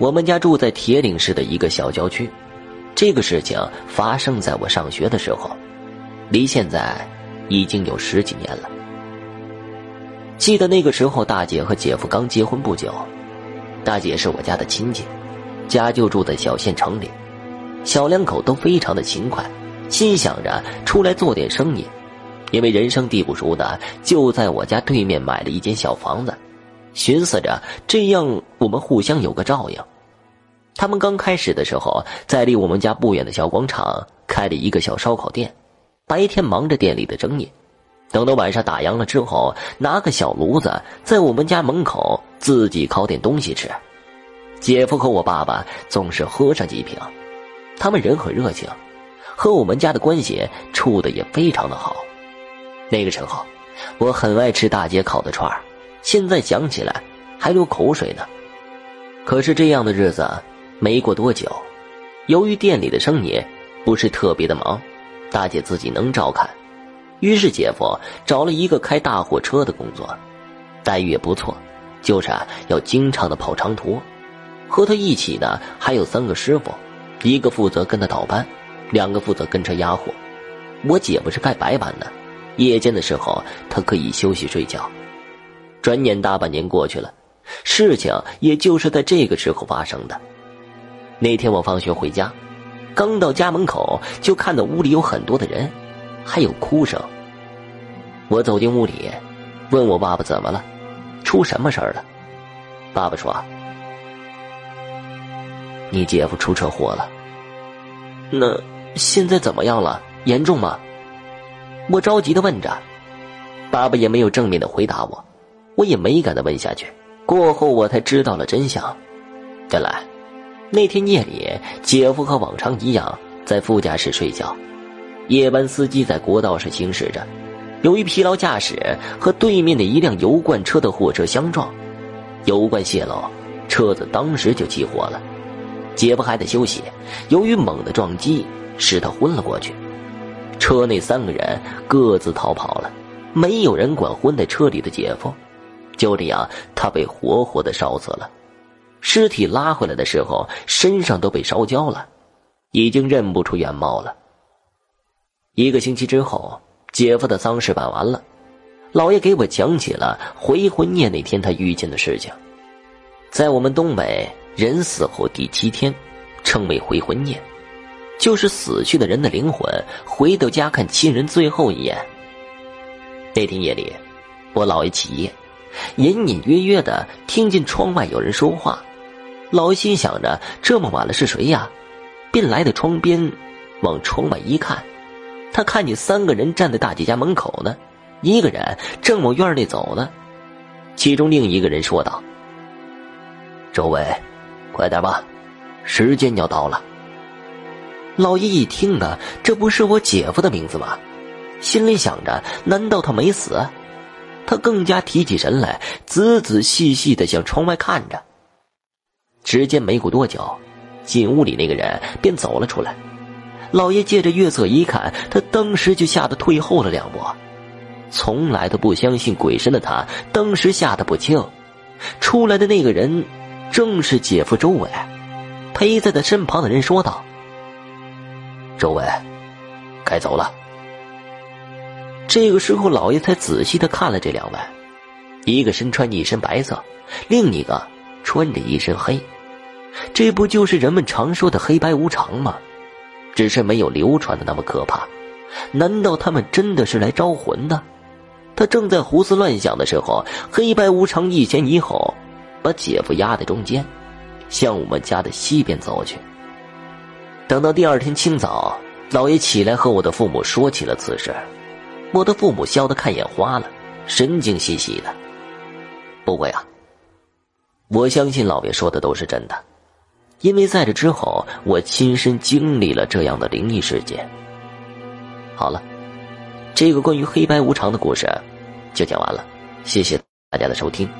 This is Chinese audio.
我们家住在铁岭市的一个小郊区，这个事情发生在我上学的时候，离现在已经有十几年了。记得那个时候，大姐和姐夫刚结婚不久，大姐是我家的亲戚，家就住在小县城里，小两口都非常的勤快，心想着出来做点生意，因为人生地不熟的，就在我家对面买了一间小房子。寻思着这样，我们互相有个照应。他们刚开始的时候，在离我们家不远的小广场开了一个小烧烤店，白天忙着店里的生意，等到晚上打烊了之后，拿个小炉子在我们家门口自己烤点东西吃。姐夫和我爸爸总是喝上几瓶，他们人很热情，和我们家的关系处的也非常的好。那个时候，我很爱吃大姐烤的串儿。现在想起来还流口水呢。可是这样的日子没过多久，由于店里的生意不是特别的忙，大姐自己能照看，于是姐夫找了一个开大货车的工作，待遇也不错，就是要经常的跑长途。和他一起的还有三个师傅，一个负责跟他倒班，两个负责跟车压货。我姐夫是开白班的，夜间的时候他可以休息睡觉。转眼大半年过去了，事情也就是在这个时候发生的。那天我放学回家，刚到家门口，就看到屋里有很多的人，还有哭声。我走进屋里，问我爸爸怎么了，出什么事儿了？爸爸说：“你姐夫出车祸了。”那现在怎么样了？严重吗？我着急的问着，爸爸也没有正面的回答我。我也没敢再问下去。过后我才知道了真相。原来，那天夜里，姐夫和往常一样在副驾驶睡觉，夜班司机在国道上行驶着，由于疲劳驾驶和对面的一辆油罐车的货车相撞，油罐泄漏，车子当时就起火了。姐夫还在休息，由于猛的撞击使他昏了过去。车内三个人各自逃跑了，没有人管昏在车里的姐夫。就这样，他被活活的烧死了。尸体拉回来的时候，身上都被烧焦了，已经认不出原貌了。一个星期之后，姐夫的丧事办完了，老爷给我讲起了回魂夜那天他遇见的事情。在我们东北，人死后第七天，称为回魂夜，就是死去的人的灵魂回到家看亲人最后一眼。那天夜里，我姥爷起夜。隐隐约约的听见窗外有人说话，老心想着这么晚了是谁呀？便来到窗边，往窗外一看，他看见三个人站在大姐家门口呢，一个人正往院内走呢。其中另一个人说道：“周伟，快点吧，时间要到了。”老爷一听呢，这不是我姐夫的名字吗？心里想着，难道他没死？他更加提起神来，仔仔细细的向窗外看着。时间没过多久，进屋里那个人便走了出来。老爷借着月色一看，他当时就吓得退后了两步。从来都不相信鬼神的他，当时吓得不轻。出来的那个人，正是姐夫周伟。陪在他身旁的人说道：“周伟，该走了。”这个时候，老爷才仔细的看了这两位，一个身穿一身白色，另一个穿着一身黑，这不就是人们常说的黑白无常吗？只是没有流传的那么可怕。难道他们真的是来招魂的？他正在胡思乱想的时候，黑白无常一前一后，把姐夫压在中间，向我们家的西边走去。等到第二天清早，老爷起来和我的父母说起了此事。我的父母笑得看眼花了，神经兮兮的。不过呀，我相信老爷说的都是真的，因为在这之后，我亲身经历了这样的灵异事件。好了，这个关于黑白无常的故事就讲完了，谢谢大家的收听。